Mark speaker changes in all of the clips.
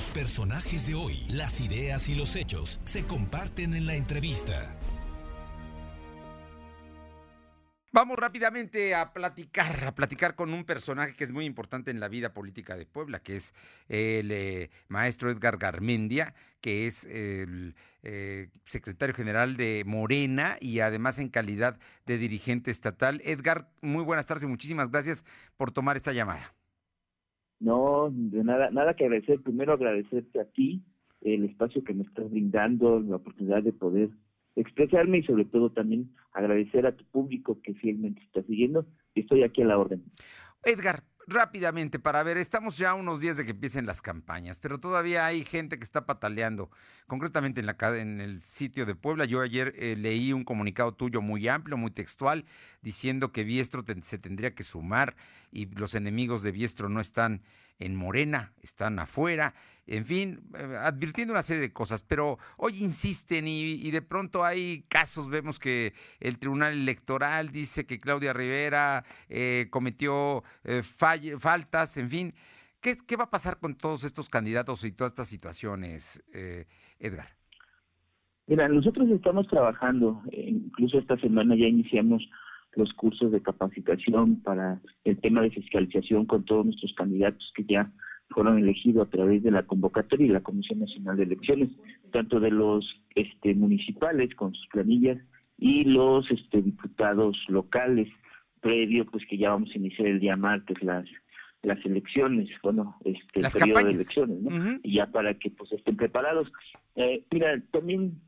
Speaker 1: Los personajes de hoy, las ideas y los hechos se comparten en la entrevista.
Speaker 2: Vamos rápidamente a platicar, a platicar con un personaje que es muy importante en la vida política de Puebla, que es el eh, maestro Edgar Garmendia, que es el eh, secretario general de Morena y además en calidad de dirigente estatal. Edgar, muy buenas tardes y muchísimas gracias por tomar esta llamada.
Speaker 3: No, de nada, nada que agradecer. Primero agradecerte a ti el espacio que me estás brindando, la oportunidad de poder expresarme y sobre todo también agradecer a tu público que fielmente está siguiendo estoy aquí a la orden.
Speaker 2: Edgar, rápidamente para ver, estamos ya unos días de que empiecen las campañas, pero todavía hay gente que está pataleando, concretamente en, la, en el sitio de Puebla. Yo ayer eh, leí un comunicado tuyo muy amplio, muy textual, diciendo que Biestro se tendría que sumar y los enemigos de Biestro no están en Morena, están afuera, en fin, eh, advirtiendo una serie de cosas, pero hoy insisten y, de pronto hay casos, vemos que el Tribunal Electoral dice que Claudia Rivera eh, cometió eh, faltas, en fin. ¿Qué, ¿Qué, va a pasar con todos estos candidatos y todas estas situaciones, Edgar?
Speaker 3: Mira, nosotros estamos trabajando, incluso esta semana ya iniciamos los cursos de capacitación para el tema de fiscalización con todos nuestros candidatos que ya fueron elegidos a través de la convocatoria y la Comisión Nacional de Elecciones, tanto de los este, municipales con sus planillas y los este, diputados locales, previo pues que ya vamos a iniciar el día martes las las elecciones, bueno, este
Speaker 2: el
Speaker 3: periodo de elecciones, ¿no? Y ya para que pues estén preparados. Eh, mira, también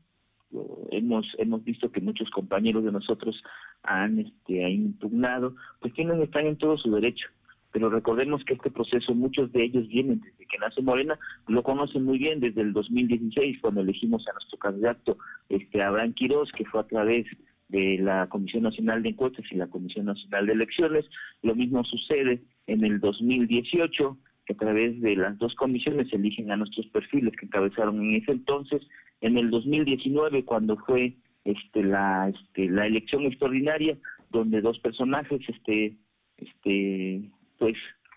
Speaker 3: hemos hemos visto que muchos compañeros de nosotros han este impugnado pues tienen están en todo su derecho. Pero recordemos que este proceso muchos de ellos vienen desde que nace Morena lo conocen muy bien desde el 2016 cuando elegimos a nuestro candidato este Abraham Quiroz que fue a través de la Comisión Nacional de Encuestas y la Comisión Nacional de Elecciones. Lo mismo sucede en el 2018 que a través de las dos comisiones eligen a nuestros perfiles que encabezaron en ese entonces. En el 2019, cuando fue este, la, este, la elección extraordinaria, donde dos personajes, este, este, pues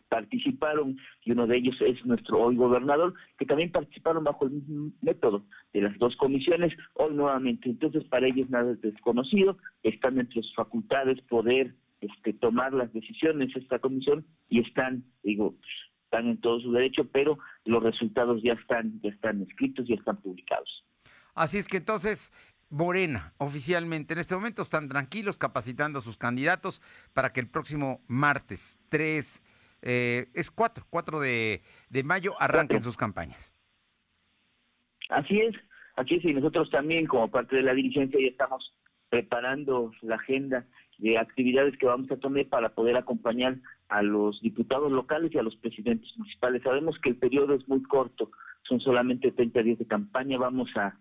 Speaker 3: participaron y uno de ellos es nuestro hoy gobernador, que también participaron bajo el mismo método de las dos comisiones, hoy nuevamente. Entonces, para ellos nada es desconocido, están entre sus facultades poder este, tomar las decisiones esta comisión y están, digo, están en todo su derecho, pero los resultados ya están, ya están escritos, ya están publicados.
Speaker 2: Así es que entonces, Morena, oficialmente, en este momento están tranquilos capacitando a sus candidatos para que el próximo martes 3, eh, es 4, 4 de, de mayo, arranquen sus campañas.
Speaker 3: Así es, así es, y nosotros también como parte de la dirigencia ya estamos preparando la agenda de actividades que vamos a tomar para poder acompañar a los diputados locales y a los presidentes municipales. Sabemos que el periodo es muy corto, son solamente 30 días de campaña, vamos a,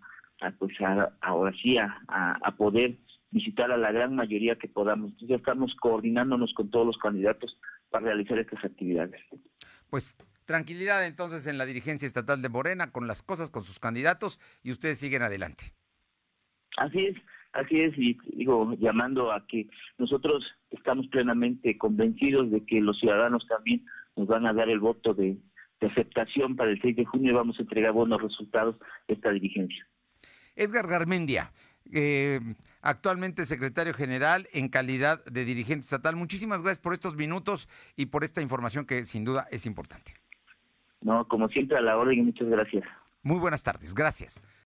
Speaker 3: pues ahora sí a, poder visitar a la gran mayoría que podamos. Entonces ya estamos coordinándonos con todos los candidatos para realizar estas actividades.
Speaker 2: Pues tranquilidad entonces en la dirigencia estatal de Morena con las cosas, con sus candidatos y ustedes siguen adelante.
Speaker 3: Así es. Así es, y digo, llamando a que nosotros estamos plenamente convencidos de que los ciudadanos también nos van a dar el voto de, aceptación para el 6 de junio y vamos a entregar buenos resultados de esta dirigencia.
Speaker 2: Edgar Garmendia, eh, actualmente secretario general en calidad de dirigente estatal. Muchísimas gracias por estos minutos y por esta información que sin duda es importante.
Speaker 3: No, como siempre a la orden y muchas gracias.
Speaker 2: Muy buenas tardes, gracias.